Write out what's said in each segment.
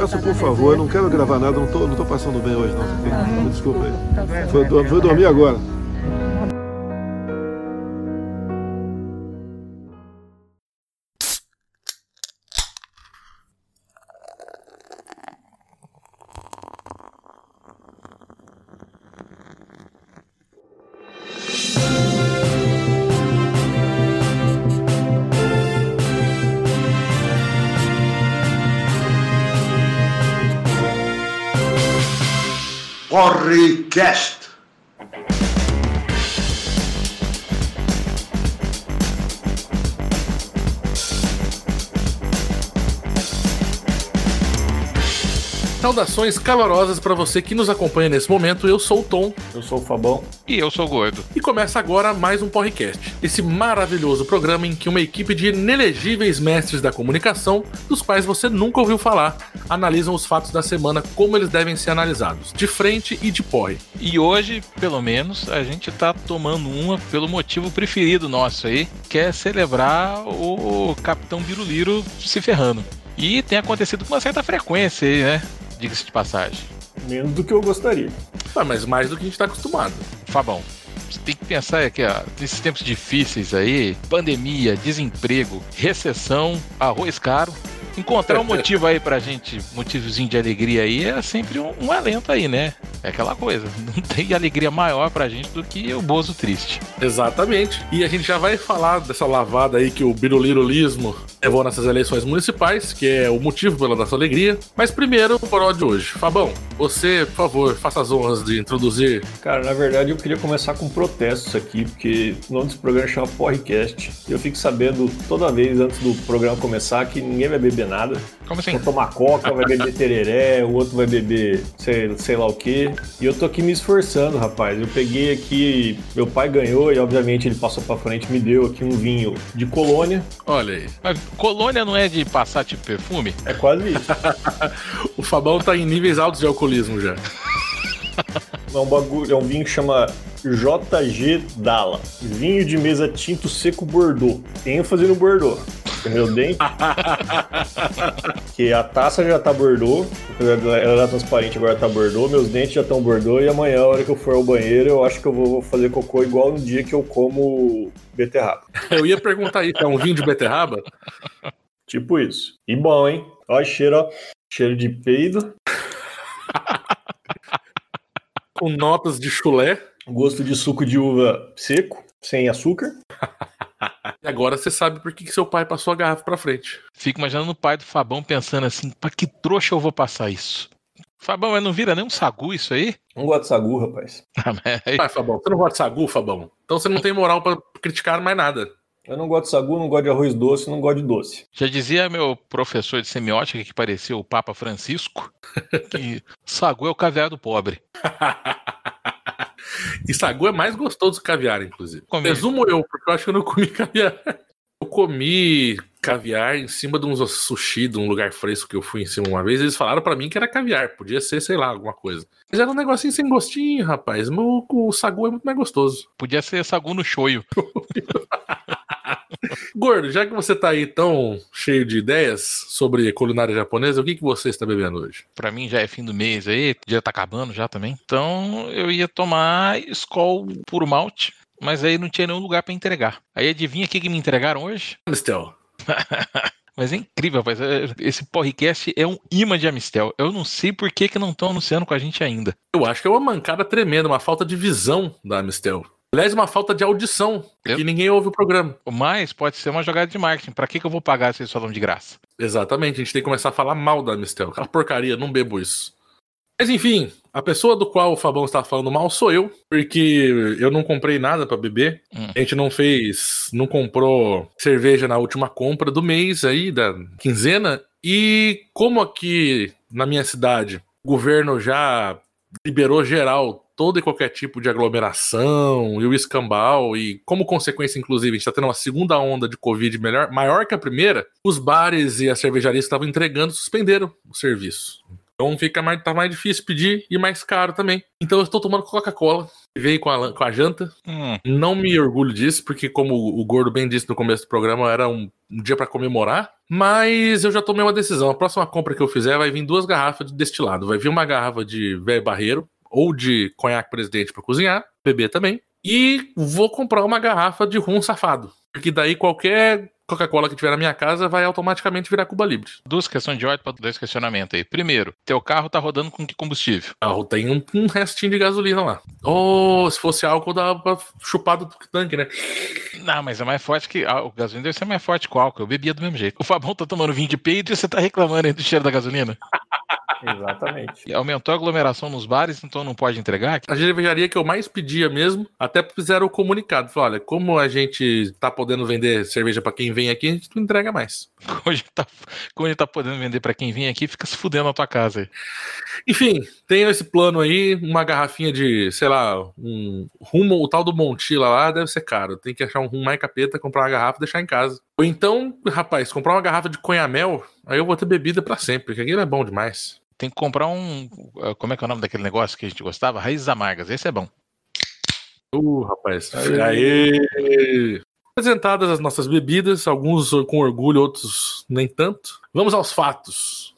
Peço por favor, eu não quero gravar nada, não tô, não tô passando bem hoje, não. Desculpa aí. Foi, foi dormir agora. Saudações calorosas para você que nos acompanha nesse momento. Eu sou o Tom. Eu sou o Fabão. E eu sou o Gordo. E começa agora mais um Porrecast. Esse maravilhoso programa em que uma equipe de inelegíveis mestres da comunicação, dos quais você nunca ouviu falar, analisam os fatos da semana como eles devem ser analisados, de frente e de porre. E hoje, pelo menos, a gente tá tomando uma pelo motivo preferido nosso aí, que é celebrar o Capitão Biruliro se ferrando. E tem acontecido com uma certa frequência aí, né? Diga-se de passagem. Menos do que eu gostaria. Ah, mas mais do que a gente tá acostumado. Fabão, você tem que pensar aqui, ó, nesses tempos difíceis aí, pandemia, desemprego, recessão, arroz caro. Encontrar um motivo aí pra gente, motivozinho de alegria aí, é sempre um, um alento aí, né? É aquela coisa. Não tem alegria maior pra gente do que o Bozo triste. Exatamente. E a gente já vai falar dessa lavada aí que o birulirulismo levou nessas eleições municipais, que é o motivo pela nossa alegria. Mas primeiro, o poró de hoje. Fabão, você, por favor, faça as honras de introduzir. Cara, na verdade eu queria começar com protestos aqui, porque o nome desse programa chama Porrecast. E eu fico sabendo toda vez antes do programa começar que ninguém vai beber nada. Como assim? Vou tomar coca, vai beber tereré, o outro vai beber sei, sei lá o quê. E eu tô aqui me esforçando, rapaz. Eu peguei aqui, meu pai ganhou e obviamente ele passou pra frente, me deu aqui um vinho de colônia. Olha aí. Mas colônia não é de passar tipo perfume? É quase isso. o Fabão tá em níveis altos de alcoolismo já. É um bagulho, é um vinho que chama JG Dala. Vinho de mesa tinto seco Bordeaux. Ênfase no Bordeaux. Meu dente. que a taça já tá Bordeaux. Ela era transparente, agora tá Bordeaux. Meus dentes já estão Bordeaux. E amanhã, a hora que eu for ao banheiro, eu acho que eu vou fazer cocô igual no dia que eu como beterraba. Eu ia perguntar isso, é um vinho de beterraba? Tipo isso. E bom, hein? Ó, cheiro, ó. Cheiro de peido. Com notas de chulé. Gosto de suco de uva seco, sem açúcar. E agora você sabe por que, que seu pai passou a garrafa pra frente. Fico imaginando o pai do Fabão pensando assim, pra que trouxa eu vou passar isso? Fabão, mas não vira nem um sagu isso aí? Não gosto de sagu, rapaz. Ah, mas aí- Vai, Fabão, você não gosta de sagu, Fabão? Então você não tem moral pra criticar mais nada. Eu não gosto de sagu, não gosto de arroz doce, não gosto de doce. Já dizia meu professor de semiótica que parecia o Papa Francisco, que sagu é o caviar do pobre. E sagu é mais gostoso que caviar, inclusive. Comi. Presumo eu, porque eu acho que eu não comi caviar. Eu comi caviar em cima de uns sushi, de um lugar fresco que eu fui em cima uma vez. Eles falaram pra mim que era caviar. Podia ser, sei lá, alguma coisa. Mas era um negocinho sem gostinho, rapaz. Mas O, o sagu é muito mais gostoso. Podia ser sagu no shoyu. Gordo, já que você tá aí tão cheio de ideias sobre culinária japonesa, o que, que você está bebendo hoje? Pra mim já é fim do mês aí, o dia tá acabando já também. Então eu ia tomar Skol puro malte, mas aí não tinha nenhum lugar pra entregar. Aí adivinha o que, que me entregaram hoje? Amistel. Mas é incrível, rapaz. É- Esse podcast é um imã de Amistel. Eu não sei por que, que não estão anunciando com a gente ainda. Eu acho que é uma mancada tremenda, uma falta de visão da Amistel. Aliás, uma falta de audição, Eu- que ninguém ouve o programa. Mas pode ser uma jogada de marketing. Pra que, que eu vou pagar se eles falam de graça? Exatamente, a gente tem que começar a falar mal da Amistel. Aquela porcaria, não bebo isso. Mas enfim, a pessoa do qual o Fabão está falando mal sou eu, porque eu não comprei nada pra beber. Hum. A gente não fez, não comprou cerveja na última compra do mês aí, da quinzena. E como aqui na minha cidade o governo já liberou geral todo e qualquer tipo de aglomeração e o escambau, e como consequência, inclusive, a gente está tendo uma segunda onda de Covid melhor, maior que a primeira, os bares e as cervejarias que estavam entregando suspenderam o serviço. Então fica mais, tá mais difícil pedir e mais caro também. Então eu estou tomando Coca-Cola, que veio com a, com a janta. Hum, Não me orgulho disso, porque como o Gordo bem disse no começo do programa, era um, um dia para comemorar. Mas eu já tomei uma decisão. A próxima compra que eu fizer vai vir duas garrafas de destilado. Vai vir uma garrafa de velho barreiro ou de conhaque presidente para cozinhar, beber também. E vou comprar uma garrafa de rum safado. Porque daí qualquer Coca-Cola que tiver na minha casa vai automaticamente virar Cuba Libre. Duas questões de ordem para dois questionamentos aí. Primeiro, teu carro tá rodando com que combustível? Carro tem um, um restinho de gasolina lá. Oh, se fosse álcool, dava pra chupar do tanque, né? Não, mas é mais forte que. O gasolina deve ser mais forte que o álcool. Eu bebia do mesmo jeito. O Fabão tá tomando vinho de peito e você tá reclamando aí do cheiro da gasolina. Exatamente. E aumentou a aglomeração nos bares, então não pode entregar? A cervejaria que eu mais pedia mesmo, até fizeram o comunicado. Falaram, olha, como a gente tá podendo vender cerveja pra quem vem aqui, a gente não entrega mais. Como a gente tá, como a gente tá podendo vender pra quem vem aqui, fica se fudendo na tua casa aí. Enfim, tenho esse plano aí, uma garrafinha de, sei lá, um rumo, o tal do Montila lá deve ser caro. Tem que achar um rum mais capeta, comprar uma garrafa e deixar em casa. Ou então, rapaz, comprar uma garrafa de conhamel, aí eu vou ter bebida pra sempre, porque aquilo é bom demais. Tem que comprar um. uh, Como é que é o nome daquele negócio que a gente gostava? Raízes amargas. Esse é bom. Uh, rapaz. Aê! Apresentadas as nossas bebidas, alguns com orgulho, outros nem tanto. Vamos aos fatos.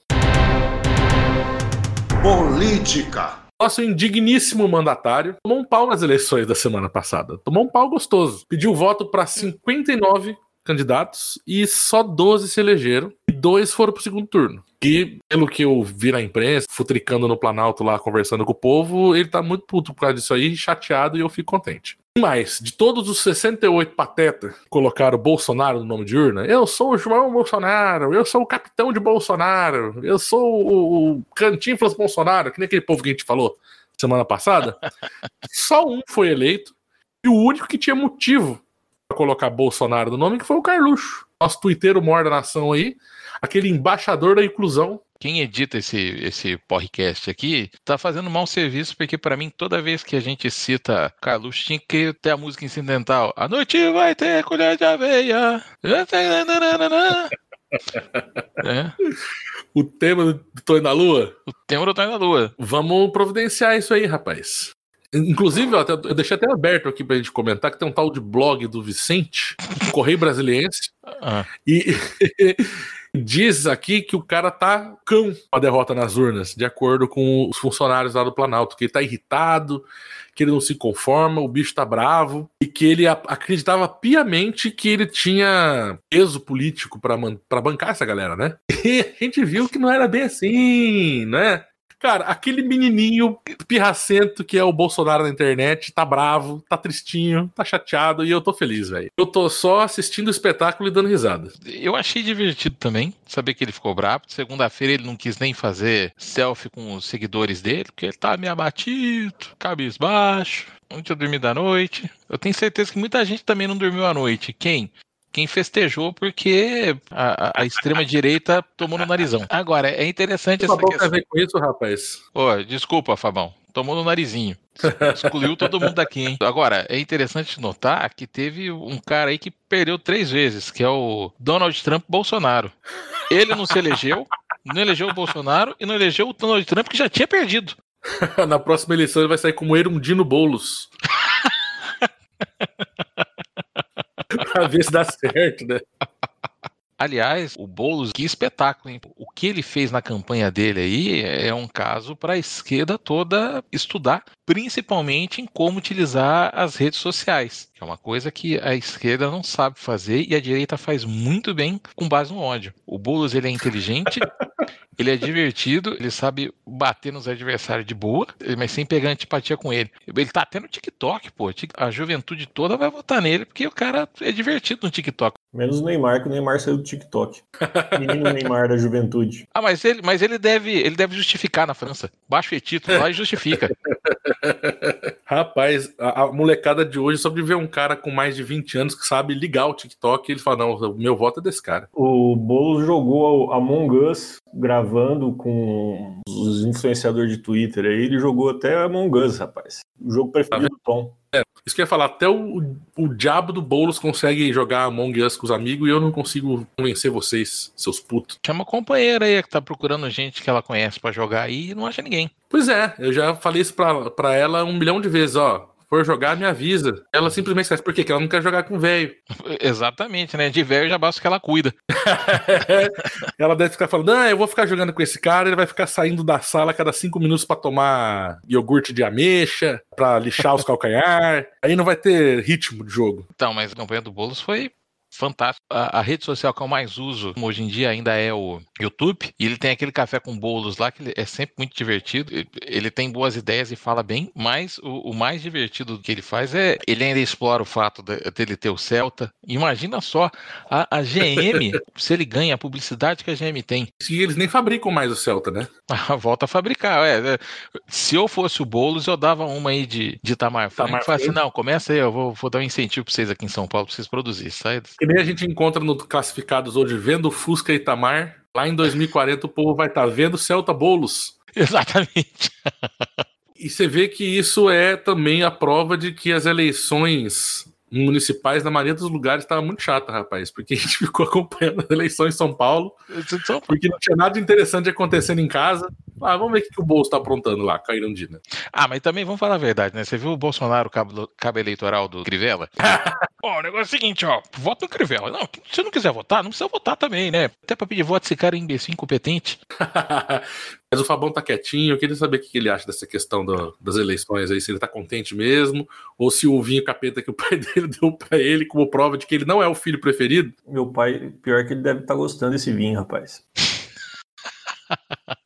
Política. Nosso indigníssimo mandatário tomou um pau nas eleições da semana passada. Tomou um pau gostoso. Pediu voto para 59 candidatos e só 12 se elegeram dois foram pro segundo turno. E, pelo que eu vi na imprensa, futricando no Planalto lá, conversando com o povo, ele tá muito puto por causa disso aí, chateado e eu fico contente. Mas, de todos os 68 patetas que colocaram Bolsonaro no nome de urna, eu sou o João Bolsonaro, eu sou o capitão de Bolsonaro, eu sou o, o Cantinflas Bolsonaro, que nem aquele povo que a gente falou semana passada, só um foi eleito e o único que tinha motivo para colocar Bolsonaro no nome que foi o Carluxo, nosso tuiteiro maior da nação aí, aquele embaixador da inclusão. Quem edita esse, esse podcast aqui tá fazendo mau serviço, porque pra mim, toda vez que a gente cita Carluxo, tinha que ter a música incidental. A noite vai ter colher de aveia. É, O tema do Tô na Lua. o tema do Tá na Lua. Vamos providenciar isso aí, rapaz. Inclusive, ó, até- eu deixei até aberto aqui pra gente comentar que tem um tal de blog do Vicente, Correio Brasiliense, Ah, e diz aqui que o cara tá cão com a derrota nas urnas, de acordo com os funcionários lá do Planalto, que ele tá irritado, que ele não se conforma, o bicho tá bravo, e que ele acreditava piamente que ele tinha peso político pra bancar essa galera, né? E a gente viu que não era bem assim, né? Cara, aquele menininho pirracento que é o Bolsonaro na internet tá bravo, tá tristinho, tá chateado e eu tô feliz, velho. Eu tô só assistindo o espetáculo e dando risada. eu achei divertido também saber que ele ficou bravo. Segunda-feira ele não quis nem fazer selfie com os seguidores dele, porque ele tá meio abatido, cabisbaixo, não tinha dormido à noite. Eu tenho certeza que muita gente também não dormiu à noite. Quem? Quem festejou porque a, a- extrema-direita tomou no narizão. Agora, é interessante essa Fabão tem a questão. ver com isso, rapaz? Ô, desculpa, Fabão. Tomou no narizinho. Excluiu todo mundo daqui, hein? Agora, é interessante notar que teve um cara aí que perdeu três vezes, que é o Donald Trump Bolsonaro. Ele não se elegeu, não elegeu o Bolsonaro e não elegeu o Donald Trump, que já tinha perdido. Na próxima eleição ele vai sair como Erundino Boulos. pra ver se dá certo, né? Aliás, o Boulos, que espetáculo, hein? O que ele fez na campanha dele aí é um caso para a esquerda toda estudar, principalmente em como utilizar as redes sociais, que é uma coisa que a esquerda não sabe fazer e a direita faz muito bem com base no ódio. O Boulos ele é inteligente, ele é divertido, ele sabe bater nos adversários de boa, mas sem pegar antipatia com ele. Ele tá até no TikTok, pô. A juventude toda vai votar nele porque o cara é divertido no TikTok. Menos o Neymar, que o Neymar saiu do TikTok. Menino Neymar da juventude. Ah, mas ele, mas ele deve, ele deve justificar na França. Baixa o título lá e justifica. Rapaz, a, molecada de hoje, só de ver um cara com mais de 20 anos que sabe ligar o TikTok, ele fala: não, o meu voto é desse cara. O Boulos jogou Among Us gravando com os influenciadores de Twitter aí. Ele jogou até Among Us, rapaz. O jogo preferido do Tom. Isso que eu ia falar, até o, o diabo do Boulos consegue jogar Among Us com os amigos e eu não consigo convencer vocês, seus putos. Chama companheira aí que tá procurando gente que ela conhece pra jogar aí e não acha ninguém. Pois é, eu já falei isso pra, pra ela um milhão de vezes, ó. For jogar, me avisa. Ela simplesmente esquece. Por quê? Porque ela não quer jogar com velho. Exatamente, né? De velho já basta que ela cuida. ela deve ficar falando: ah, eu vou ficar jogando com esse cara, ele vai ficar saindo da sala a cada cinco minutos para tomar iogurte de ameixa, para lixar os calcanhar. Aí não vai ter ritmo de jogo. Então, mas a campanha do Boulos foi fantástico. A, a, rede social que eu mais uso hoje em dia ainda é o YouTube. E ele tem aquele café com bolos lá que é sempre muito divertido. Ele tem boas ideias e fala bem, mas o, o mais divertido que ele faz é ele ainda explora o fato de, dele ter o Celta. Imagina só a, a GM, se ele ganha a publicidade que a GM tem. E eles nem fabricam mais o Celta, né? Volta a fabricar. É, é, se eu fosse o Boulos, eu dava uma aí de, de Tamar Franco. Tamar assim, não, começa aí, eu vou, vou dar um incentivo pra vocês aqui em São Paulo pra vocês produzirem. Sai, que nem a gente encontra no Classificados hoje, vendo Fusca Itamar. Lá em 2040 o povo vai estar tá vendo Celta Bolos. Exatamente. e você vê que isso é também a prova de que as eleições municipais, na maioria dos lugares, estava muito chata, rapaz, porque a gente ficou acompanhando as eleições em São Paulo, porque não tinha nada interessante acontecendo em casa. Ah, vamos ver o que, o Bolso está aprontando lá, Cairandina. Ah, mas também vamos falar a verdade, né? Você viu o Bolsonaro, cabo, cabo eleitoral do Crivella? ó, o negócio é o seguinte, ó, voto no Crivella. Não, se não quiser votar, não precisa votar também, né? Até para pedir voto esse cara é imbecil incompetente. Mas o Fabão tá quietinho, eu queria saber o que ele acha dessa questão do, das eleições aí, se ele tá contente mesmo, ou se o vinho capeta que o pai dele deu para ele como prova de que ele não é o filho preferido. Meu pai, pior que ele deve estar tá gostando desse vinho, rapaz.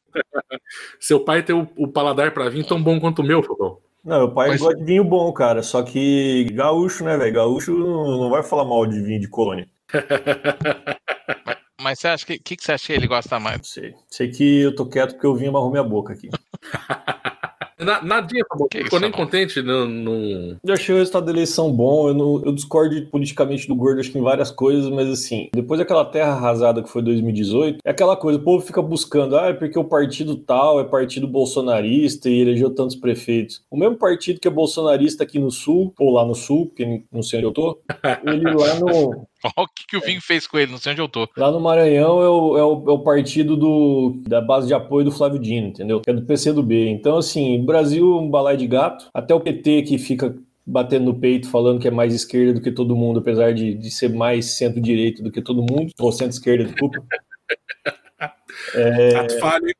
Seu pai tem o, o paladar para vinho tão bom quanto o meu, Fabão. Não, meu pai Mas... gosta de vinho bom, cara. Só que gaúcho, né, velho? Gaúcho não vai falar mal de vinho de colônia. Mas você acha que, que, que você acha que ele gosta mais? Não sei. Sei que eu tô quieto porque o vinho amarrou minha boca aqui. Na, nadinha, tá bom. Ficou nem contente no, no, Eu achei o resultado da eleição bom. Eu, não, eu discordo politicamente do Gordo, acho que em várias coisas, mas assim, depois daquela terra arrasada que foi 2018, é aquela coisa, o povo fica buscando, ah, é porque o partido tal é partido bolsonarista e elegeu tantos prefeitos. O mesmo partido que é bolsonarista aqui no sul, ou lá no sul, que não sei onde eu tô, ele lá no. Olha o que, que o Vinho fez com ele, não sei onde eu tô. Lá no Maranhão é o, é o, é o partido do, da base de apoio do Flávio Dino, entendeu? Que é do PCdoB. Então, assim, Brasil, um balai de gato. Até o PT que fica batendo no peito, falando que é mais esquerda do que todo mundo, apesar de, de ser mais centro-direito do que todo mundo, ou centro-esquerda, desculpa. É... Ato falho, hein,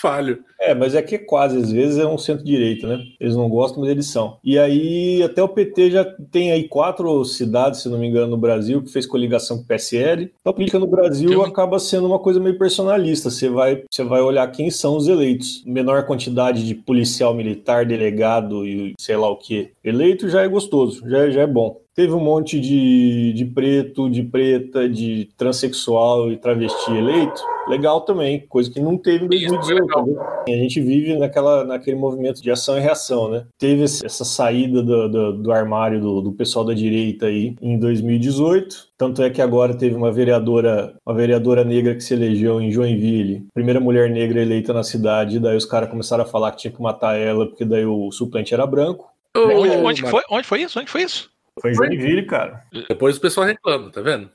falho. É, mas é que quase, às vezes é um centro-direita, né? Eles não gostam, mas eles são. E aí, até o PT já tem aí quatro cidades, se não me engano, no Brasil, que fez coligação com o PSL. Então, a política no Brasil acaba sendo uma coisa meio personalista. Você vai, você vai olhar quem são os eleitos. Menor quantidade de policial militar, delegado e sei lá o que. Eleito já é gostoso, já, já é bom. Teve um monte de, de preto, de preta, de transexual e travesti eleito. Legal também, coisa que não teve em 2018. A gente vive naquela, naquele movimento de ação e reação, né? Teve essa saída do, do, do armário do, do, pessoal da direita aí em 2018. Tanto é que agora teve uma vereadora, uma vereadora negra que se elegeu em Joinville, primeira mulher negra eleita na cidade. Daí os caras começaram a falar que tinha que matar ela porque daí o suplente era branco. onde, onde, foi, onde foi isso? Onde foi isso? Foi em Joinville, cara. Depois o pessoal reclama, tá vendo?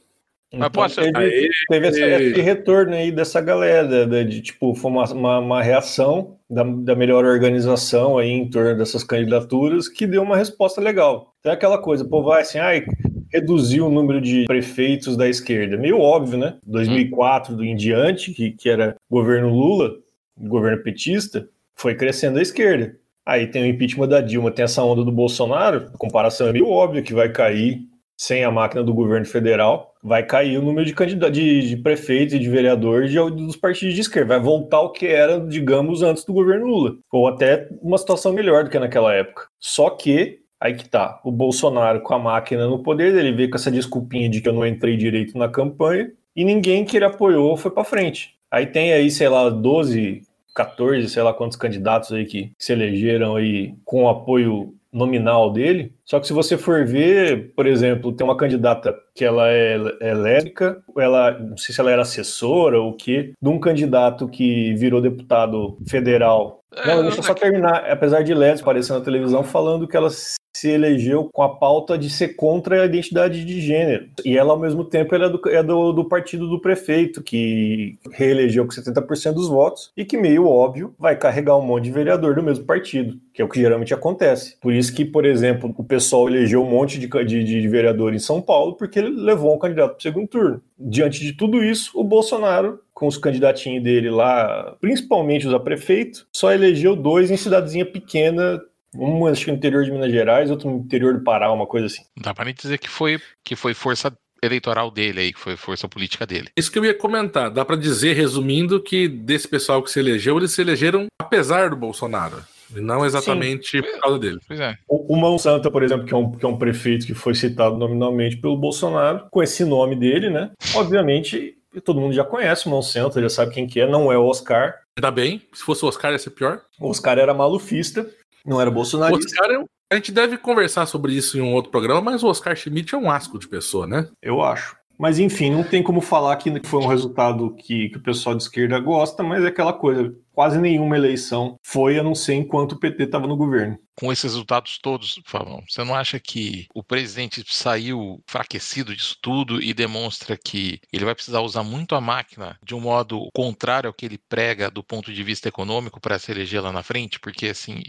Então, Mas posso... teve, aí, teve esse, esse, retorno aí dessa galera, de, de tipo, foi uma, uma, uma reação da, da, melhor organização aí em torno dessas candidaturas que deu uma resposta legal. Então é aquela coisa, pô, vai assim, ai, reduziu o número de prefeitos da esquerda. Meio óbvio, né? 2004 em diante, que, que era governo Lula, governo petista, foi crescendo a esquerda. Aí tem o impeachment da Dilma, tem essa onda do Bolsonaro, a comparação é meio óbvia que vai cair sem a máquina do governo federal, vai cair o número de candidatos, de, de prefeitos e de vereadores de, dos partidos de esquerda. Vai voltar ao que era, digamos, antes do governo Lula. Ou até uma situação melhor do que naquela época. Só que, aí que tá, o Bolsonaro com a máquina no poder, ele veio com essa desculpinha de que eu não entrei direito na campanha, e ninguém que ele apoiou foi para frente. Aí tem aí, sei lá, 12 14, sei lá quantos candidatos aí que se elegeram aí com o apoio nominal dele, Só que se você for ver, por exemplo, tem uma candidata que ela é, é lésbica, ela não sei se ela era assessora ou o quê, de um candidato que virou deputado federal. Não, deixa eu só terminar. Apesar de lésbica aparecer na televisão falando que ela se elegeu com a pauta de ser contra a identidade de gênero. E ela, ao mesmo tempo, é, do, é do, do partido do prefeito, que reelegeu com 70% dos votos e que, meio óbvio, vai carregar um monte de vereador do mesmo partido, que é o que geralmente acontece. Por isso que, por exemplo, o pessoal elegeu um monte de, de, de vereador em São Paulo porque ele levou um candidato para o segundo turno. Diante de tudo isso, o Bolsonaro com os candidatinhos dele lá, principalmente os a prefeito, só elegeu dois em cidadezinha pequena um acho que no interior de Minas Gerais, outro no interior do Pará, uma coisa assim. Dá pra nem dizer que foi, que foi força eleitoral dele aí, que foi força política dele. Isso que eu ia comentar. Dá para dizer, resumindo, que desse pessoal que se elegeu, eles se elegeram apesar do Bolsonaro. E não exatamente Sim. por causa dele. É. O, o Mão Santa, por exemplo, que é, um, que é um prefeito que foi citado nominalmente pelo Bolsonaro, com esse nome dele, né? Obviamente, todo mundo já conhece o Mão Santa, já sabe quem que é, não é o Oscar. Ainda bem, se fosse o Oscar ia ser pior. O Oscar era malufista, não era bolsonarista. O Oscar é, a gente deve conversar sobre isso em um outro programa, mas o Oscar Schmidt é um asco de pessoa, né? Eu acho. Mas enfim, não tem como falar que foi um resultado que, que o pessoal de esquerda gosta, mas é aquela coisa. Quase nenhuma eleição foi, a não ser enquanto o PT estava no governo. Com esses resultados todos, Fabão, você não acha que o presidente saiu enfraquecido disso tudo e demonstra que ele vai precisar usar muito a máquina de um modo contrário ao que ele prega do ponto de vista econômico para se eleger lá na frente? Porque assim,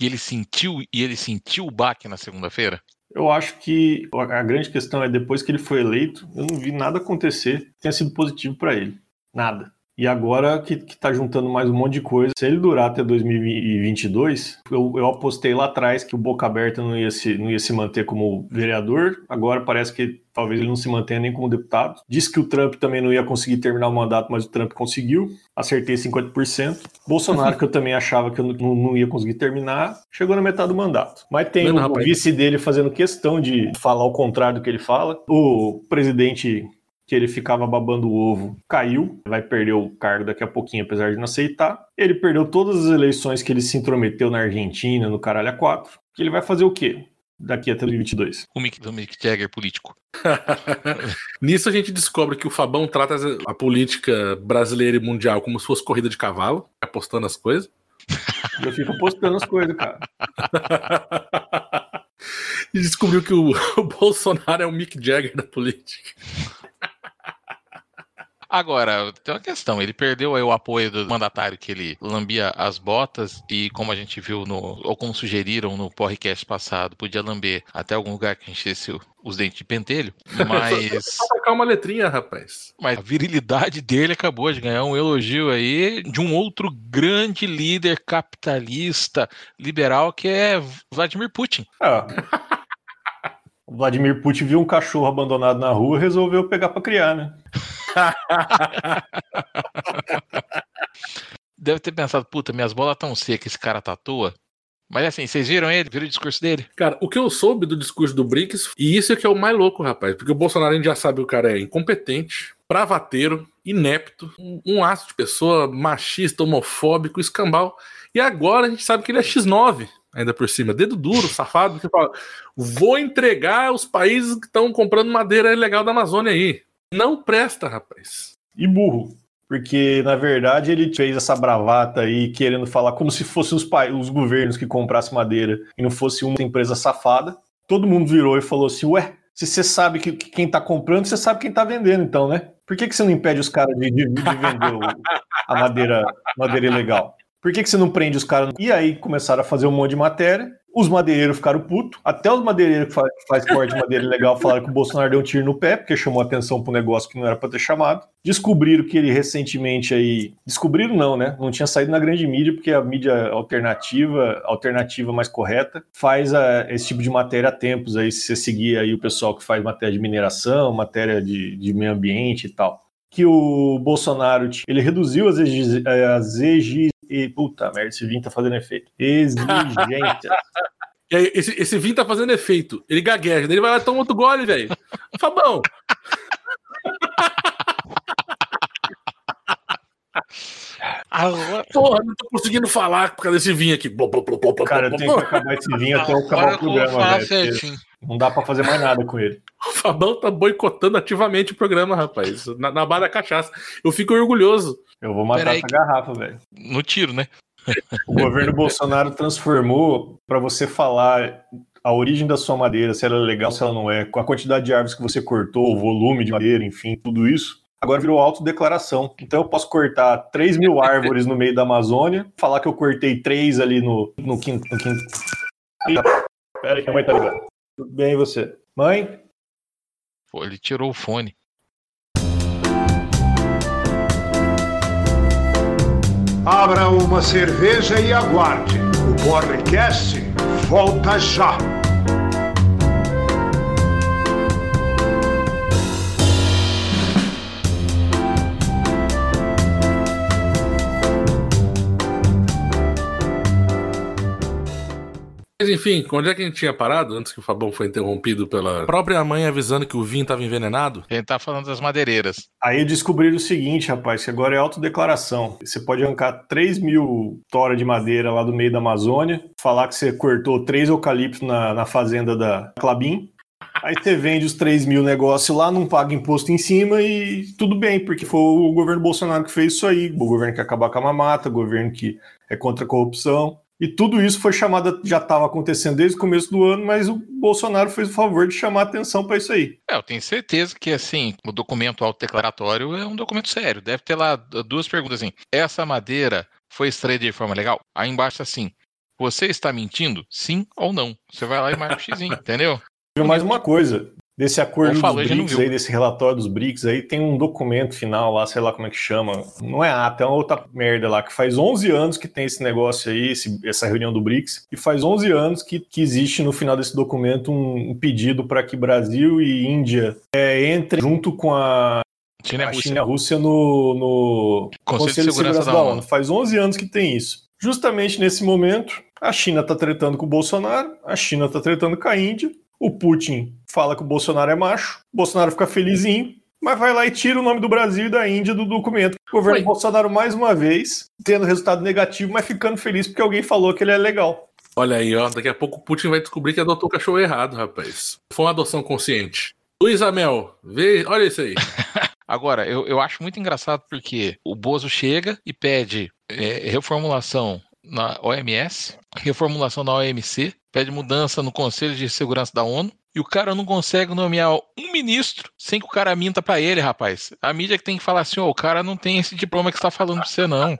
e ele sentiu e ele sentiu o baque na segunda-feira? Eu acho que a grande questão é depois que ele foi eleito, eu não vi nada acontecer que tenha sido positivo para ele. Nada. E agora que, que tá juntando mais um monte de coisa, se ele durar até 2022, eu, eu apostei lá atrás que o Boca Aberta não ia, se, não ia se manter como vereador, agora parece que talvez ele não se mantenha nem como deputado. Disse que o Trump também não ia conseguir terminar o mandato, mas o Trump conseguiu. Acertei 50%. Bolsonaro, que eu também achava que eu não, não ia conseguir terminar, chegou na metade do mandato. Mas tem o vice dele fazendo questão de falar o contrário do que ele fala. O presidente que ele ficava babando o ovo, caiu, vai perder o cargo daqui a pouquinho, apesar de não aceitar. Ele perdeu todas as eleições que ele se intrometeu na Argentina, no caralho a quatro. Que ele vai fazer o quê? Daqui até 2022. O Mick, o Mick Jagger político. Nisso a gente descobre que o Fabão trata a política brasileira e mundial como se fosse corrida de cavalo, apostando as coisas. Eu fico apostando as coisas, cara. e descobriu que o, o Bolsonaro é o Mick Jagger da política. Agora, tem uma questão, ele perdeu o apoio do mandatário que ele lambia as botas e como a gente viu no, ou como sugeriram no podcast passado, podia lamber até algum lugar que enchesse os dentes de pentelho, mas... Só tocar uma letrinha, rapaz. Mas a virilidade dele acabou de ganhar um elogio aí de um outro grande líder capitalista liberal que é Vladimir Putin. Ah. O Vladimir Putin viu um cachorro abandonado na rua e resolveu pegar para criar, né? Deve ter pensado, puta, minhas bolas tão secas, esse cara tá à toa. Mas assim, vocês viram ele? Viram o discurso dele? Cara, o que eu soube do discurso do Brinks, e isso é que é o mais louco, rapaz, porque o Bolsonaro a gente já sabe que o cara é incompetente, bravateiro, inepto, um, um aço de pessoa, machista, homofóbico, escambau. E agora a gente sabe que ele é X9, ainda por cima. Dedo duro, safado, que fala: vou entregar os países que estão comprando madeira ilegal da Amazônia aí. Não presta, rapaz. E burro. Porque, na verdade, ele fez essa bravata aí, querendo falar como se fossem os, os governos que comprassem madeira e não fosse uma empresa safada. Todo mundo virou e falou assim: Ué, se você sabe que, que quem tá comprando, você sabe quem tá vendendo, então, né? Por que, que você não impede os caras de, de, de vender a madeira, madeira ilegal? Por que, que você não prende os caras? E aí começaram a fazer um monte de matéria. Os madeireiros ficaram putos. Até os madeireiros que faz, faz corte de madeira legal falaram que o Bolsonaro deu um tiro no pé, porque chamou atenção para um negócio que não era para ter chamado. Descobriram que ele recentemente aí. Descobriram não, né? Não tinha saído na grande mídia, porque a mídia alternativa, alternativa mais correta, faz a, esse tipo de matéria há tempos aí, se você seguir aí o pessoal que faz matéria de mineração, matéria de, de meio ambiente e tal que o Bolsonaro ele reduziu as, exigências e, puta merda, esse vinho tá fazendo efeito. Exigência. E aí, esse, esse vinho tá fazendo efeito. Ele gagueja, ele vai lá e toma outro gole, velho. Fabão. Agora... Porra, não tô conseguindo falar por causa desse vinho aqui. Cara, eu tenho que acabar esse vinho até eu acabar o programa, velho. Não dá pra fazer mais nada com ele. O Fabão tá boicotando ativamente o programa, rapaz. Na, na barra da cachaça. Eu fico orgulhoso. Eu vou matar essa garrafa, velho. No tiro, né? O governo Bolsonaro transformou para você falar a origem da sua madeira, se ela é legal, se ela não é, com a quantidade de árvores que você cortou, o volume de madeira, enfim, tudo isso. Agora virou autodeclaração. Então eu posso cortar 3 mil árvores no meio da Amazônia, falar que eu cortei 3 ali no, no quinto. No quinto. Pera aí que a mãe tá ligando. Tudo bem, e você? Mãe? Pô, ele tirou o fone. Abra uma cerveja e aguarde. O podcast volta já. Mas enfim, onde é que a gente tinha parado antes que o Fabão foi interrompido pela própria mãe avisando que o vinho estava envenenado? A gente tá falando das madeireiras. Aí descobriram o seguinte, rapaz, que agora é autodeclaração. Você pode arrancar 3 mil tora de madeira lá do meio da Amazônia, falar que você cortou três eucaliptos na, na fazenda da Clabin, Aí você vende os 3 mil negócios lá, não paga imposto em cima e tudo bem, porque foi o governo Bolsonaro que fez isso aí. O governo que acabar com a mamata, o governo que é contra a corrupção. E tudo isso foi chamado, já estava acontecendo desde o começo do ano, mas o Bolsonaro fez o favor de chamar atenção para isso aí. É, eu tenho certeza que, assim, o documento autodeclaratório é um documento sério. Deve ter lá duas perguntas assim. Essa madeira foi extraída de forma legal? Aí embaixo assim, você está mentindo? Sim ou não? Você vai lá e marca o x, entendeu? Mais uma coisa, desse acordo dos BRICS aí, desse relatório dos BRICS aí, tem um documento final lá, sei lá como é que chama. Não é ato, é uma outra merda lá, que faz 11 anos que tem esse negócio aí, esse, essa reunião do BRICS, e faz 11 anos que, que existe no final desse documento um, um pedido para que Brasil e Índia é, entrem junto com a China, a China e a Rússia no, no Conselho, Conselho de Segurança, da, da ONU. ONU. Faz 11 anos que tem isso. Justamente nesse momento, a China está tretando com o Bolsonaro, a China está tretando com a Índia, o Putin fala que o Bolsonaro é macho, o Bolsonaro fica felizinho, mas vai lá e tira o nome do Brasil e da Índia do documento. O governo Foi. Bolsonaro, mais uma vez, tendo resultado negativo, mas ficando feliz porque alguém falou que ele é legal. Olha aí, ó, daqui a pouco o Putin vai descobrir que adotou o cachorro errado, rapaz. Foi uma adoção consciente. Luiz Amel, vê, olha isso aí. Agora, eu, eu acho muito engraçado porque o Bozo chega e pede é, reformulação na OMS, reformulação na OMC, pede mudança no Conselho de Segurança da ONU, e o cara não consegue nomear um ministro sem que o cara minta para ele, rapaz. A mídia que tem que falar assim, oh, o cara não tem esse diploma que está falando pra você, não.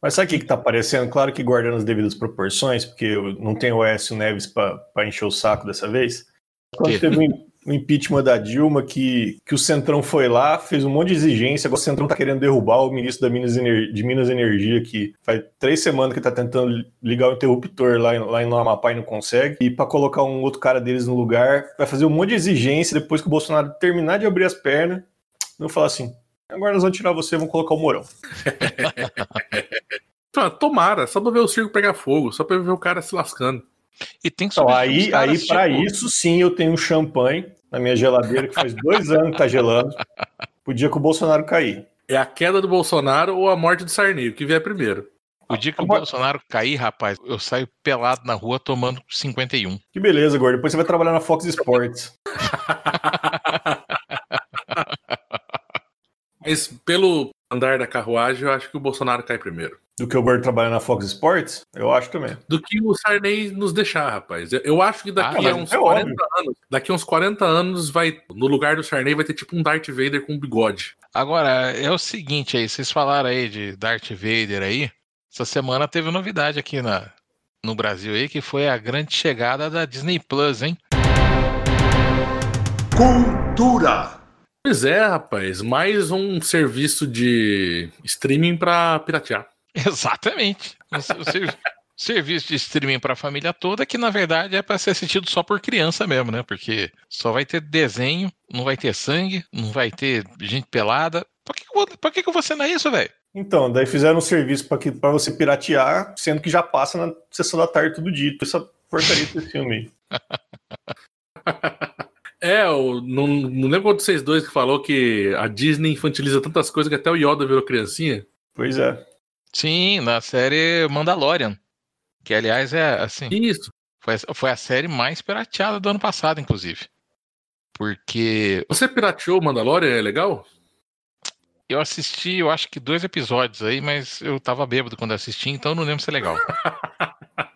Mas sabe o que, que tá aparecendo? Claro que guardando as devidas proporções, porque não tem o Écio Neves para encher o saco dessa vez. Quando teve o impeachment da Dilma, que, que o Centrão foi lá, fez um monte de exigência. Agora o Centrão tá querendo derrubar o ministro da Minas de Minas Energia, que faz três semanas que tá tentando ligar o interruptor lá em, lá em Amapá e não consegue. E para colocar um outro cara deles no lugar, vai fazer um monte de exigência depois que o Bolsonaro terminar de abrir as pernas. Vão falar assim: agora nós vamos tirar você e vamos colocar o Mourão. Tomara, só pra ver o circo pegar fogo, só pra ver o cara se lascando. E tem que então, aí, aí para tipo... isso sim eu tenho um champanhe na minha geladeira que faz dois anos que tá gelando. O dia que o Bolsonaro cair. É a queda do Bolsonaro ou a morte do Sarney, o que vier primeiro. O dia que o Bolsonaro cair, rapaz, eu saio pelado na rua tomando 51. Que beleza, Gordo. Depois você vai trabalhar na Fox Sports. Mas pelo andar da carruagem, eu acho que o Bolsonaro cai primeiro. Do que o Bird trabalhar na Fox Sports? Eu acho também. Do que o Sarney nos deixar, rapaz. Eu acho que daqui ah, a uns é 40 óbvio. anos, daqui a uns 40 anos vai, no lugar do Sarney vai ter tipo um Darth Vader com bigode. Agora, é o seguinte aí, vocês falaram aí de Darth Vader aí. Essa semana teve novidade aqui na, no Brasil aí, que foi a grande chegada da Disney Plus, hein? Cultura! Pois é, rapaz, mais um serviço de streaming para piratear. Exatamente. O, serviço de streaming para a família toda, que na verdade é para ser assistido só por criança mesmo, né? Porque só vai ter desenho, não vai ter sangue, não vai ter gente pelada. Por que, por que, que eu vou assinar isso, velho? Então, daí fizeram um serviço para você piratear, sendo que já passa na sessão da tarde tudo dito. Essa porcaria desse filme aí. É, eu não, não lembro qual de vocês dois que falou que a Disney infantiliza tantas coisas que até o Yoda virou criancinha. Pois é. Sim, na série Mandalorian. Que, aliás, é assim. Isso. Foi, foi a série mais pirateada do ano passado, inclusive. Porque Você pirateou o Mandalorian, é legal? eu assisti, eu acho que dois episódios aí, mas eu tava bêbado quando assisti, então eu não lembro se é legal.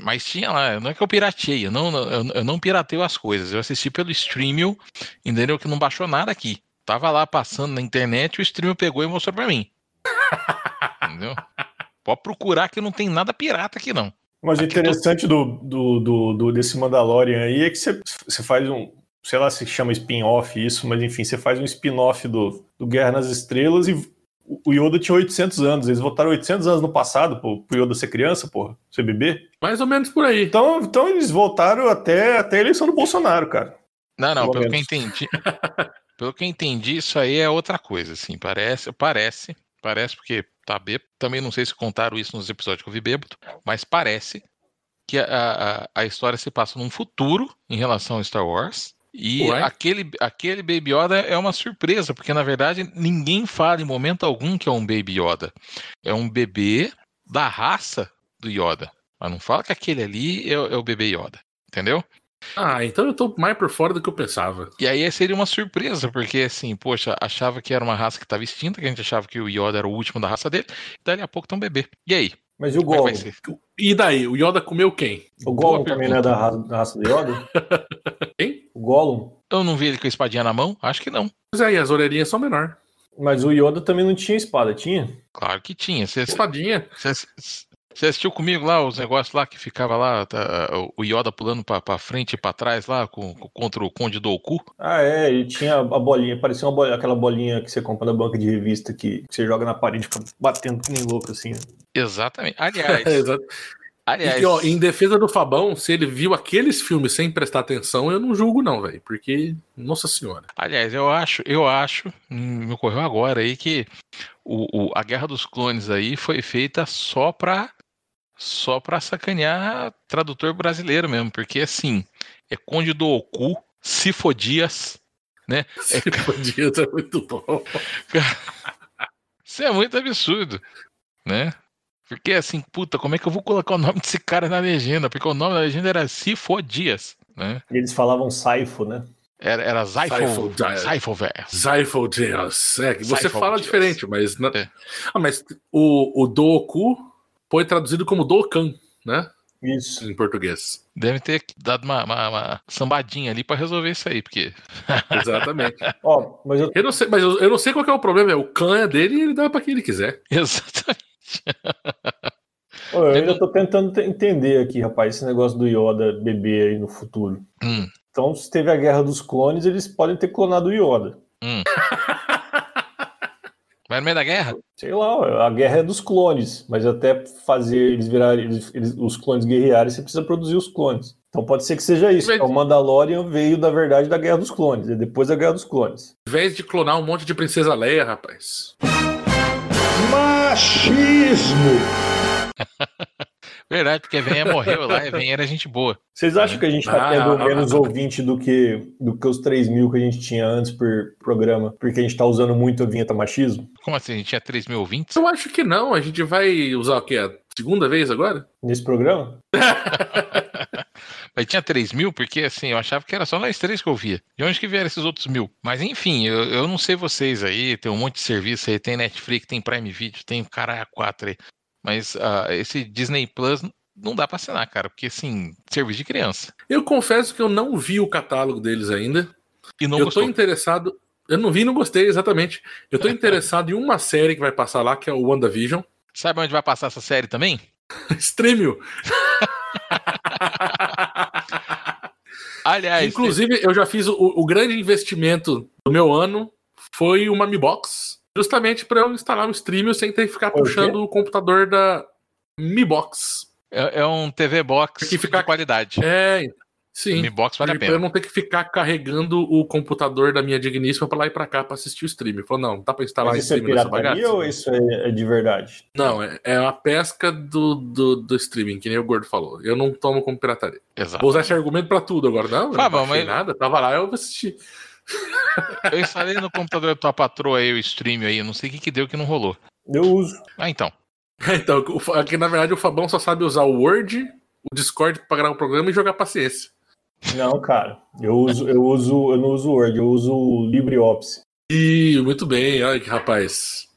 Mas tinha lá, não é que eu pirateei, eu não, eu, eu não pirateio as coisas. Eu assisti pelo Streamio, entendeu? Que não baixou nada aqui. Tava lá passando na internet, o Streamio pegou e mostrou pra mim. entendeu? Pode procurar que não tem nada pirata aqui, não. Mas o tô- interessante do, do, do, do- desse Mandalorian aí é que você, você faz um. Sei lá se chama spin-off isso, mas enfim, você faz um spin-off do, do Guerra nas Estrelas e o Yoda tinha 800 anos. Eles votaram 800 anos no passado pro, pro Yoda ser criança, porra, ser bebê. Mais ou menos por aí. Então, então eles voltaram até, até a eleição do Bolsonaro, cara. Não, não, Pelo pelo que eu entendi. pelo que eu entendi, isso aí é outra coisa, assim. Parece, parece, parece, porque tá bêbado. Também não sei se contaram isso nos episódios que eu vi bêbado, mas parece que a, a, a história se passa num futuro em relação a Star Wars. E Ué? aquele, aquele Baby Yoda é uma surpresa, porque na verdade ninguém fala em momento algum que é um Baby Yoda. É um bebê da raça do Yoda. Mas não fala que aquele ali é, o- é o bebê Yoda. Entendeu? Ah, então eu tô mais por fora do que eu pensava. E aí seria uma surpresa, porque assim, poxa, achava que era uma raça que estava extinta, que a gente achava que o Yoda era o último da raça dele, e dali a pouco tem um bebê. E aí? Mas e o é Gollum? ser? E daí? O Yoda comeu quem? O Gollum também não é da raça, da raça do Yoda? Quem? Gollum. Eu não vi ele com a espadinha na mão? Acho que não. Pois é, e as orelhinhas são menor. Mas o Yoda também não tinha espada, tinha? Claro que tinha. Você, Espadinha. você- assistiu comigo lá os negócios lá que ficava lá, tá, o Yoda pulando pra, pra frente e pra trás lá com, contra o Conde Doku? Ah, é, e tinha a bolinha, parecia uma bolinha, aquela bolinha que você compra na banca de revista que, que você joga na parede batendo que nem louco assim. Exatamente. Aliás. aliás E, ó, em defesa do Fabão, se ele viu aqueles filmes sem prestar atenção, eu não julgo, não, velho. Porque, nossa senhora. Aliás, eu acho, eu acho, me ocorreu agora aí que o, o- a Guerra dos Clones aí foi feita só pra só pra sacanear tradutor brasileiro mesmo, porque assim, é Conde do Oku, Sifodias, né? Se podia, tá muito bom. Isso é muito absurdo, né? Porque assim, puta, como é que eu vou colocar o nome desse cara na legenda? Porque o nome da legenda era Sifodias, né? E eles falavam saifo, né? Era, era. Zyphoverse. Zyphal Dias. É, que você fala Dias. diferente, mas. na- É. Ah, mas o, o Doku foi traduzido como Dokan, né? Isso. Em português. Deve ter dado uma, uma- uma sambadinha ali pra resolver isso aí, porque. Exatamente. Ó, mas eu, eu não sei, mas eu, eu não sei qual que é o problema. É o Khan é dele e ele dá pra quem ele quiser. Exatamente. Ó, eu ainda tô tentando te- entender aqui, rapaz, esse negócio do Yoda bebê aí no futuro. Hum, Então, se teve a Guerra dos Clones, eles podem ter clonado o Yoda. Vai no meio da guerra? Sei lá, a guerra é dos clones, mas até fazer eles virarem, eles- eles- os clones guerrearem, você precisa produzir os clones. Então pode ser que seja isso. Mas- O Mandalorian veio da verdade da Guerra dos Clones, é depois da Guerra dos Clones. Ao invés de clonar um monte de Princesa Leia, rapaz. Machismo. Verdade, porque a Venha morreu lá e a Venha era gente boa. Vocês acham que a gente tá Ah, tendo ah, menos ouvinte do que, do que os 3 mil que a gente tinha antes por programa? Porque a gente tá usando muito a vinheta machismo Como assim? A gente tinha 3 mil ouvintes? Eu acho que não. A gente vai usar o quê? A segunda vez agora? nesse programa? Mas tinha 3 mil, porque assim, eu achava que era só nós três que eu via. De onde que vieram esses outros mil? Mas enfim, eu, eu não sei vocês aí, tem um monte de serviço aí, tem Netflix, tem Prime Video, tem caralho 4 aí. Mas ah, esse Disney Plus não dá pra assinar, cara, porque assim, serviço de criança. Eu confesso que eu não vi o catálogo deles ainda. E não eu gostou. tô interessado. Eu não vi e não gostei, exatamente. Eu tô interessado em uma série que vai passar lá, que é o WandaVision. Sabe onde vai passar essa série também? Streamio. Aliás, Inclusive, eu já fiz o, o grande investimento do meu ano foi uma Mi Box, justamente para eu instalar um streaming sem ter que ficar puxando o computador da Mi Box. é, é um TV Box Que fica- de qualidade. É, sim. Mi Box vale a Pra eu pena. não ter que ficar carregando o computador da minha digníssima pra lá e pra cá pra assistir o stream. Falou, não, dá pra instalar Mas isso é pirataria ou isso é, é de verdade? Não, é, é a pesca do, do, do streaming, que nem o Gordo falou. Eu não tomo como pirataria. Exato. Vou usar esse argumento pra tudo agora. Não, eu Tá não baixei mas- nada. Tava lá, eu vou assistir. Eu instalei no computador da tua patroa aí o stream aí, eu não sei o que, que deu que não rolou. Eu uso. Ah, então. Então, aqui na verdade o Fabão só sabe usar o Word, o Discord pra gravar o programa e jogar paciência. Não, cara. Eu uso, eu uso, eu não uso Word, eu uso o LibreOffice. Ih, muito bem, olha que rapaz.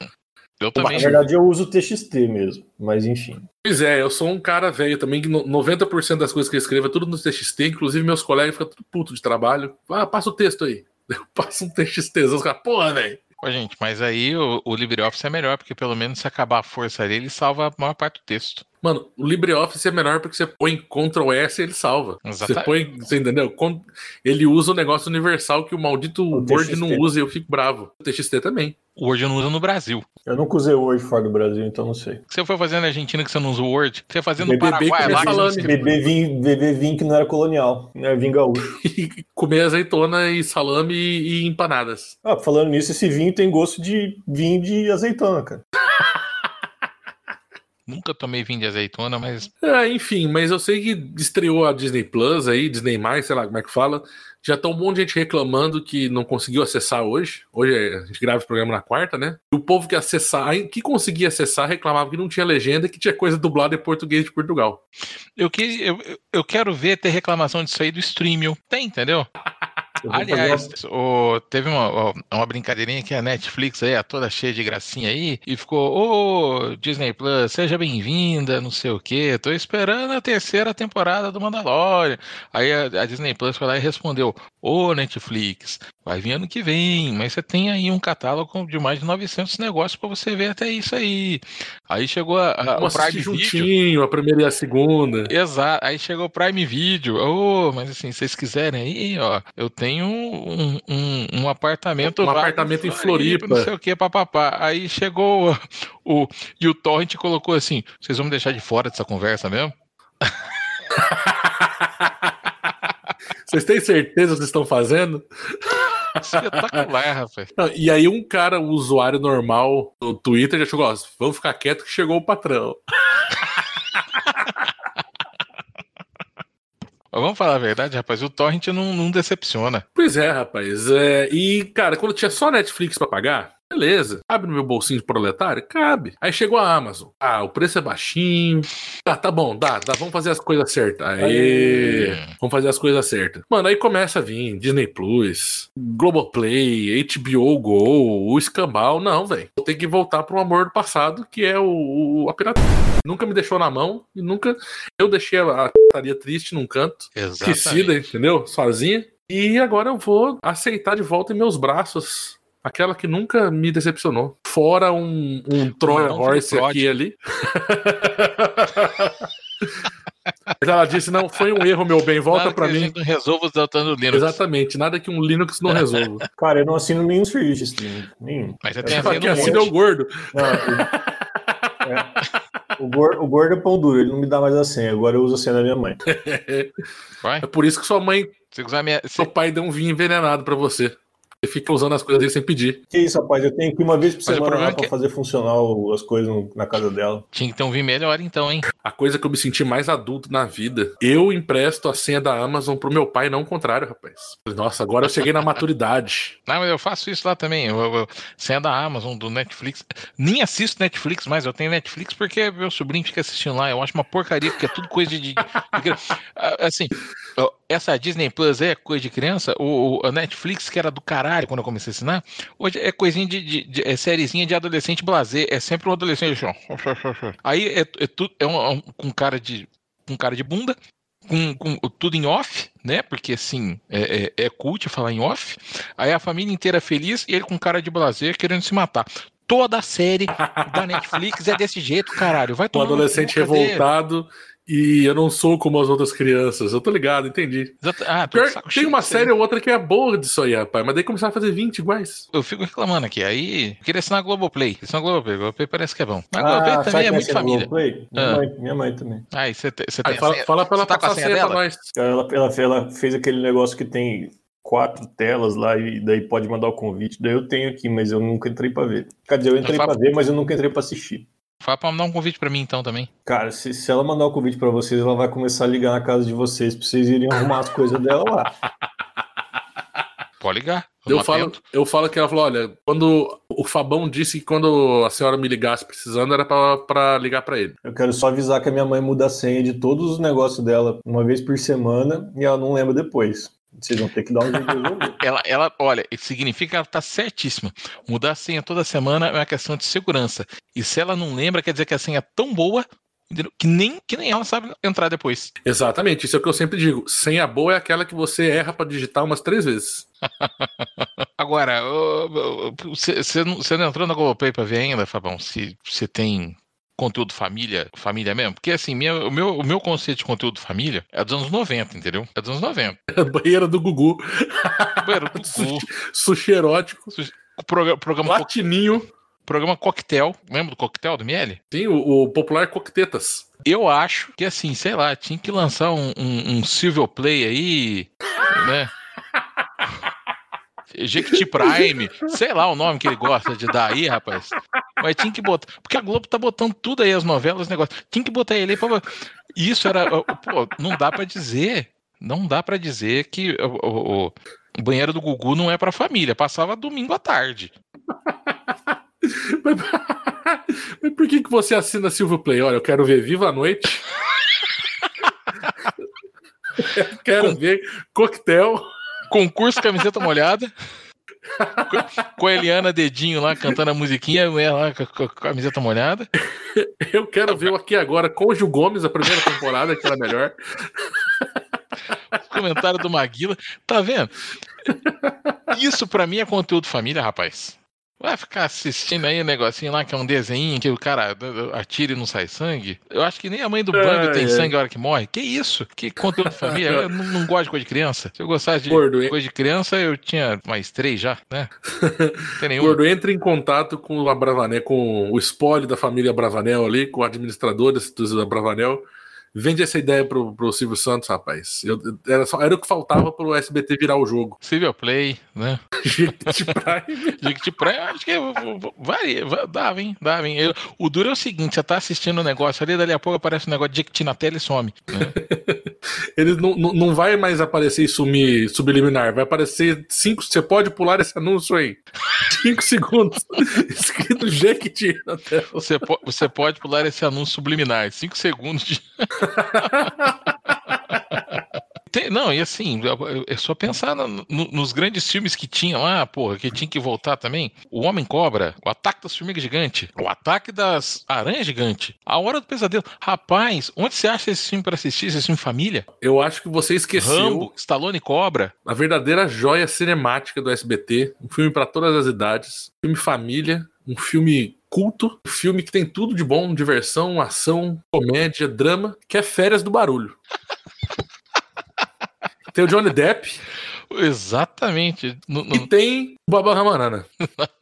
Eu também. Na verdade, eu uso TXT mesmo, mas enfim. Pois é, eu sou um cara velho também, que no- 90% das coisas que eu escrevo é tudo no TXT, inclusive meus colegas ficam tudo puto de trabalho. Ah, passa o texto aí. Eu passo um TXT, os caras, porra, velho. Ô, gente, mas aí o, o LibreOffice é melhor, porque pelo menos se acabar a força dele, ele salva a maior parte do texto. Mano, o LibreOffice é melhor porque você põe Ctrl S e ele salva. Você Exatamente. põe, você entendeu? Ele usa o negócio universal que o maldito O Word TXT. não usa e eu fico bravo. O TXT também. O Word eu não usa no Brasil. Eu nunca usei Word fora do Brasil, então não sei. Se eu for fazer na Argentina que você não usa o Word, você fazendo no BBB Paraguai lá, você- Beber vinho, beber vinho que não era colonial, não era vinho gaúcho. E comer azeitona e salame e, e empanadas. Ah, falando nisso, esse vinho tem gosto de vinho de azeitona, cara. nunca tomei vinho de azeitona, mas É, enfim, mas eu sei que estreou a Disney Plus aí, Disney Mais, sei lá como é que fala. Já tá um monte de gente reclamando que não conseguiu acessar hoje. Hoje é- a gente grava esse programa na quarta, né? E o povo que acessar, que conseguia acessar, reclamava que não tinha legenda, que tinha coisa dublada em português de Portugal. eu, que, eu, eu quero ver ter reclamação disso aí do Streamio. Tem, entendeu? Aliás, o- teve uma, uma brincadeirinha que a Netflix aí, a toda cheia de gracinha aí, e ficou, ô Disney Plus, seja bem-vinda, não sei o quê, tô esperando a terceira temporada do Mandalorian. Aí a, a Disney Plus foi lá e respondeu, ô Netflix, vai vir ano que vem, mas você tem aí um catálogo de mais de 900 negócios pra você ver até isso aí. Aí chegou a, a, o Prime Video. juntinho, a primeira e a segunda. Exato, aí chegou o Prime Video. Ô, mas assim, se vocês quiserem aí, ó, eu tenho um, um, um apartamento. Um apartamento em Floripa. Não sei o que, papapá. Aí chegou o, o. E o Torrent colocou assim: vocês vão me deixar de fora dessa conversa mesmo? Vocês têm certeza que vocês estão fazendo? Espetacular, rapaz. Não, e aí um cara, um usuário normal do Twitter já chegou, ó, vamos ficar quieto que chegou o patrão. Vamos falar a verdade, rapaz, o Torrent não, não decepciona. Pois é, rapaz. É, e, cara, quando tinha só Netflix pra pagar, beleza. Cabe no meu bolsinho de proletário? Cabe. Aí chegou a Amazon. Ah, o preço é baixinho. Ah, tá bom, dá, dá. Vamos fazer as coisas certas. Aê. Vamos fazer as coisas certas. Mano, aí começa a vir Disney Plus, Globoplay, HBO Go, o Escambau. Não, velho. Eu tenho que voltar pro amor do passado, que é o, o a pirataria. Nunca me deixou na mão e nunca. Eu deixei a pirataria triste num canto esquecida, Exatamente. entendeu? Sozinha. E agora eu vou aceitar de volta em meus braços aquela que nunca me decepcionou. Fora um, um Troy Horse aqui e ali. Mas ela disse: não, foi um erro, meu bem, volta Nada pra que a mim. gente não resolva usando Linux. Exatamente, nada que um Linux não resolva. Cara, eu não assino nenhum serviço de streaming. Nenhum. Mas você Eu tem assino assim monte. é o gordo. Não, o, é. O gordo, o gordo é pão duro, ele não me dá mais a senha. Agora eu uso a senha da minha mãe. Vai. É por isso que sua mãe, Se usar minha. se- seu pai deu um vinho envenenado pra você. Você fica usando as coisas aí sem pedir. Que isso, rapaz? Eu tenho que ir uma vez por Mas semana lá é pra que- fazer funcional as coisas na casa dela. Tinha que ter um vinho melhor então, hein? A coisa que eu me senti mais adulto na vida, eu empresto a senha da Amazon pro meu pai, não o contrário, rapaz. Nossa, agora eu cheguei na maturidade. Não, mas eu faço isso lá também. Eu, eu, eu, senha da Amazon, do Netflix. Nem assisto Netflix, mas eu tenho Netflix porque meu sobrinho fica assistindo lá. Eu acho uma porcaria, porque é tudo coisa de. de- de- Ah, assim, ó, essa Disney Plus é coisa de criança. O, a Netflix, que era do caralho quando eu comecei a assinar, hoje é coisinha de. de, de é sériezinha de adolescente blazer. É sempre um adolescente. assim. Aí é, é, tudo, é um, um- com cara de. Com cara de bunda, com, com tudo em off, né? Porque assim, é, é, é cult falar em off. Aí a família inteira feliz e ele com cara de blazer querendo se matar. Toda a série da Netflix é desse jeito, caralho. Vai Um tomar cu, adolescente revoltado e eu não sou como as outras crianças. Eu tô ligado, entendi. Exato- Ah, Pior, saco tem uma série ou outra que é boa disso aí, rapaz. Mas daí começaram a fazer 20 iguais. Eu fico reclamando aqui. Aí, eu queria assinar a Globoplay. Assinar a Globoplay. Globoplay parece que é bom. A Ah, Globoplay sabe também é muito família. Globoplay? Minha, Ah. mãe, minha mãe também. Aí, você tem, Aí tem a fala, senha- fala pra ela tá passar a a senha senha pra dela? nós. Ela, ela, ela fez aquele negócio que tem quatro telas lá e daí pode mandar o convite. Daí eu tenho aqui, mas eu nunca entrei pra ver. Quer dizer, eu entrei pra ver, mas eu nunca entrei pra assistir. Fala pra mandar um convite pra mim então também. Cara, se, se ela mandar o convite pra vocês, ela vai começar a ligar na casa de vocês pra vocês irem arrumar as coisas dela lá. Pode ligar. Eu falo, atento. eu falo que ela falou: olha, quando o Fabão disse que quando a senhora me ligasse precisando era pra ligar pra ele. Eu quero só avisar que a minha mãe muda a senha de todos os negócios dela uma vez por semana e ela não lembra depois. Vocês vão ter que dar um jeito de resolver. Ela, ela, olha, isso significa que ela tá certíssima. Mudar a senha toda semana é uma questão de segurança. E se ela não lembra, quer dizer que a senha é tão boa que nem, que nem ela sabe entrar depois. Exatamente, isso é o que eu sempre digo. Senha boa é aquela que você erra pra digitar umas três vezes. Agora, você não, você não entrou na Globoplay pra ver ainda, Fabão, se você tem conteúdo família, família mesmo? Porque assim, minha- o, meu, o meu conceito de conteúdo família é dos anos 90, entendeu? É dos anos 90. Banheira do Gugu, Banheiro do Gugu, sushi erótico, o programa, programa, co- programa Coquetel, lembra do Coquetel do Miele? Sim, o, o popular coquetetas. Eu acho que assim, sei lá, tinha que lançar um, um, um Silvio Play aí, né? Jequiti Prime, sei lá o nome que ele gosta de dar aí, rapaz. Mas tinha que botar. Porque a Globo tá botando tudo aí, as novelas, os negócios. Tinha que botar ele aí pra. Isso era. Pô, não dá pra dizer. Não dá pra dizer que o, o- o banheiro do Gugu não é pra família. Passava domingo à tarde. Mas, por que, que você assina Silvio Play? Olha, eu quero ver Viva a Noite. Eu quero ver Coquetel. Concurso camiseta molhada. Com- a Eliana Dedinho lá cantando a musiquinha, a mulher lá com a- camiseta molhada. Eu quero ver o Aqui Agora com o Gil Gomes, a primeira temporada, que era melhor. Comentário do Maguila. Tá vendo? Isso pra mim é conteúdo família, rapaz. Vai ficar assistindo aí um negocinho lá que é um desenho que o cara atira e não sai sangue. Eu acho que nem a mãe do Ai, tem ai. sangue a hora que morre. Que isso? Que conteúdo de família? Eu não, não gosto de coisa de criança. Se eu gostasse de Gordo, coisa de criança, eu tinha mais três já, né? Não tem nenhum. Gordo, entre em contato com a Bravanel, com o espólio da família Bravanel ali, com administradores do Bravanel. Vende essa ideia pro, pro Silvio Santos, rapaz. Eu- era, só- era o que faltava pro SBT virar o jogo. Silvio Play, né? Jequiti Prime. Jequiti Prime, acho que vai, vai, dava, hein? Dava, hein? Eu- o duro é o seguinte: você tá assistindo um negócio ali, dali a pouco aparece um negócio de Jequiti na tela e some. né? Ele não, não, não vai mais aparecer e sumir subliminar. Vai aparecer cinco. Você pode pular esse anúncio aí. Cinco segundos. Escrito Jequiti na tela. Você, po- você pode pular esse anúncio subliminar, 5 segundos de. Tem- não, e assim, é só pensar no- nos grandes filmes que tinham lá, porra, que tinha que voltar também. O Homem Cobra, o Ataque das Formigas Gigantes, o Ataque das Aranhas Gigantes, A Hora do Pesadelo. Rapaz, onde você acha esse filme pra assistir? Esse filme família? Eu acho que você esqueceu Rambo, Stallone Cobra. a verdadeira joia cinemática do SBT. Um filme para todas as idades. Filme família. Um filme culto. Um filme que tem tudo de bom: diversão, ação, comédia, drama, que é Férias do Barulho. tem o Johnny Depp Exatamente. No, no- e tem o Baba Ramanana.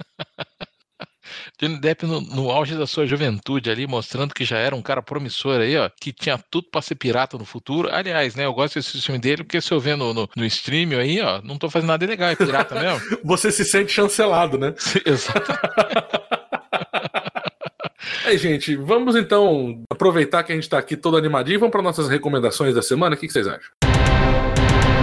Johnny Depp no, no auge da sua juventude ali, mostrando que já era um cara promissor aí, ó, que tinha tudo pra ser pirata no futuro. Aliás, né, eu gosto desse filme dele, porque se eu ver no, no, no stream aí, ó, não tô fazendo nada ilegal, é pirata mesmo. Você se sente chancelado, né? Exato. Aí, gente, vamos então aproveitar que a gente tá aqui todo animadinho e vamos para nossas recomendações da semana. O que que vocês acham?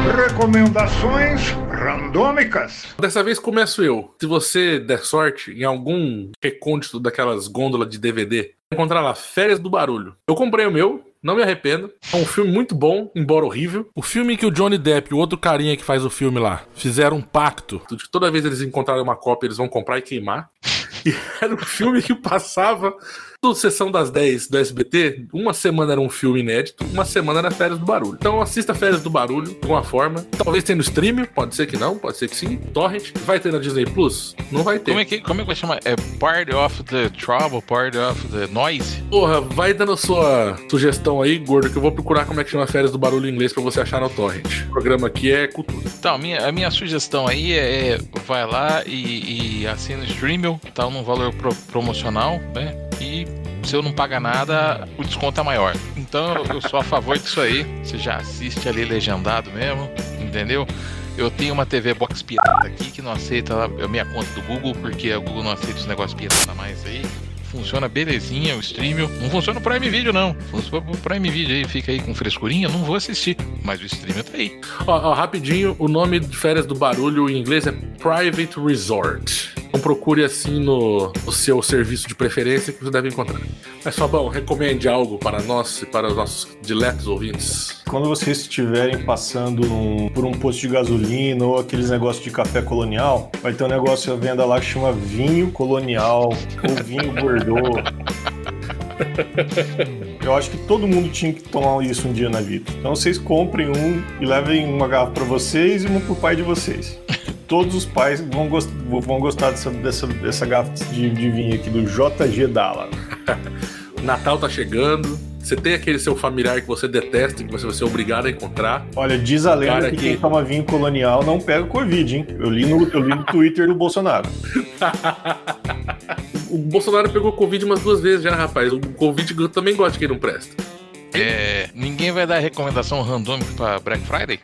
Recomendações randômicas. Dessa vez começo eu. Se você der sorte em algum recôndito daquelas gôndolas de DVD, encontrar lá Férias do Barulho. Eu comprei o meu, não me arrependo. É um filme muito bom, embora horrível. O filme que o Johnny Depp e o outro carinha que faz o filme lá fizeram um pacto de que toda vez eles encontrarem uma cópia, eles vão comprar e queimar. E era um filme que passava toda sessão das 10 do SBT. Uma semana era um filme inédito, uma semana era Férias do Barulho. Então assista Férias do Barulho de alguma forma. Talvez tenha no stream, pode ser que não, pode ser que sim. Torrent. Vai ter na Disney Plus? Não vai ter. Como é que, como é que vai chamar? É Part of the Trouble, Part of the Noise? Porra, vai dando sua sugestão aí, gordo, que eu vou procurar como é que chama Férias do Barulho em inglês pra você achar no Torrent. O programa aqui é cultura. Então, a minha, a minha sugestão aí é, é vai lá e, e assina o Streamel, tá num valor pro- promocional, né? E se eu não pagar nada, o desconto é maior. Então eu sou a favor disso aí. Você já assiste ali legendado mesmo, entendeu? Eu tenho uma TV Box pirata aqui que não aceita a minha conta do Google, porque o Google não aceita os negócios pirata mais aí. funciona belezinha o stream. Não funciona o Prime Video, não. Funciona o Prime Video aí, fica aí com frescurinha, não vou assistir. Mas o stream tá aí. Ó, ó, rapidinho, o nome de férias do barulho em inglês é Private Resort. Então procure assim no, no seu serviço de preferência que você deve encontrar. Mas Fabão, recomende algo para nós e para os nossos diletos ouvintes. Quando vocês estiverem passando por um posto de gasolina ou aqueles negócios de café colonial, vai ter um negócio à venda lá que chama vinho colonial ou vinho Bordeaux. Eu acho que todo mundo tinha que tomar isso um dia na vida. Então vocês comprem um e levem uma garrafa para vocês e uma pro pai de vocês. Todos os pais vão, gos- vão gostar dessa, dessa, dessa garrafa de, de vinho aqui do JG Dalla. Natal tá chegando. Você tem aquele seu familiar que você detesta, que você vai ser obrigado a encontrar. Olha, diz a lenda que que- quem toma vinho colonial não pega Covid, hein? Eu li no, eu li no Twitter do Bolsonaro. O Bolsonaro pegou Covid umas duas vezes já, rapaz. O Covid eu também gosta de quem não presta. É, ninguém vai dar recomendação randômica pra Black Friday?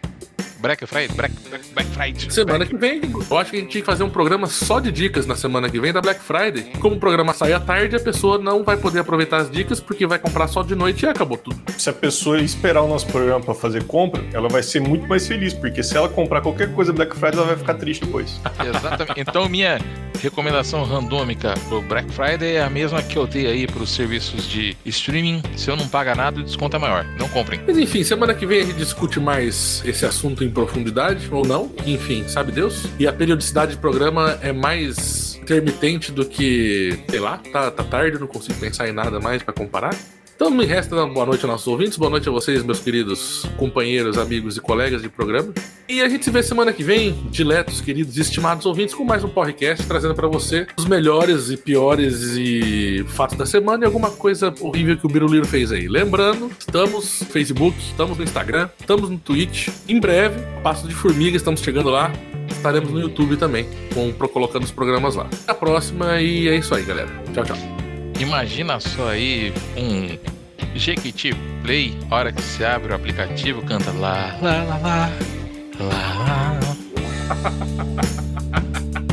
Black Friday? Black, Black, Black Friday. Semana que vem, eu acho que a gente tinha que fazer um programa só de dicas na semana que vem da Black Friday. Como o programa sai à tarde, a pessoa não vai poder aproveitar as dicas porque vai comprar só de noite e acabou tudo. Se a pessoa esperar o nosso programa pra fazer compra, ela vai ser muito mais feliz, porque se ela comprar qualquer coisa Black Friday, ela vai ficar triste depois. Exatamente. Então, minha recomendação randômica pro Black Friday é a mesma que eu dei aí pros serviços de streaming. Se eu não pagar nada, o desconto é maior. Não comprem. Mas enfim, semana que vem a gente discute mais esse assunto em profundidade, ou não, enfim, sabe Deus? E a periodicidade do programa é mais intermitente do que, sei lá, tá, tá tarde, não consigo pensar em nada mais pra comparar. Então me resta uma boa noite aos nossos ouvintes, boa noite a vocês, meus queridos companheiros, amigos e colegas de programa. E a gente se vê semana que vem, diletos, queridos e estimados ouvintes, com mais um podcast trazendo pra você os melhores e piores e fatos da semana e alguma coisa horrível que o Biruliro fez aí. Lembrando, estamos no Facebook, estamos no Instagram, estamos no Twitch. Em breve, Passo de Formiga, estamos chegando lá. Estaremos no YouTube também, com, colocando os programas lá. Até a próxima e é isso aí, galera. Tchau, tchau. Imagina só aí um Jequiti Play, a hora que se abre o aplicativo, canta lá, lá, lá, lá, lá, lá.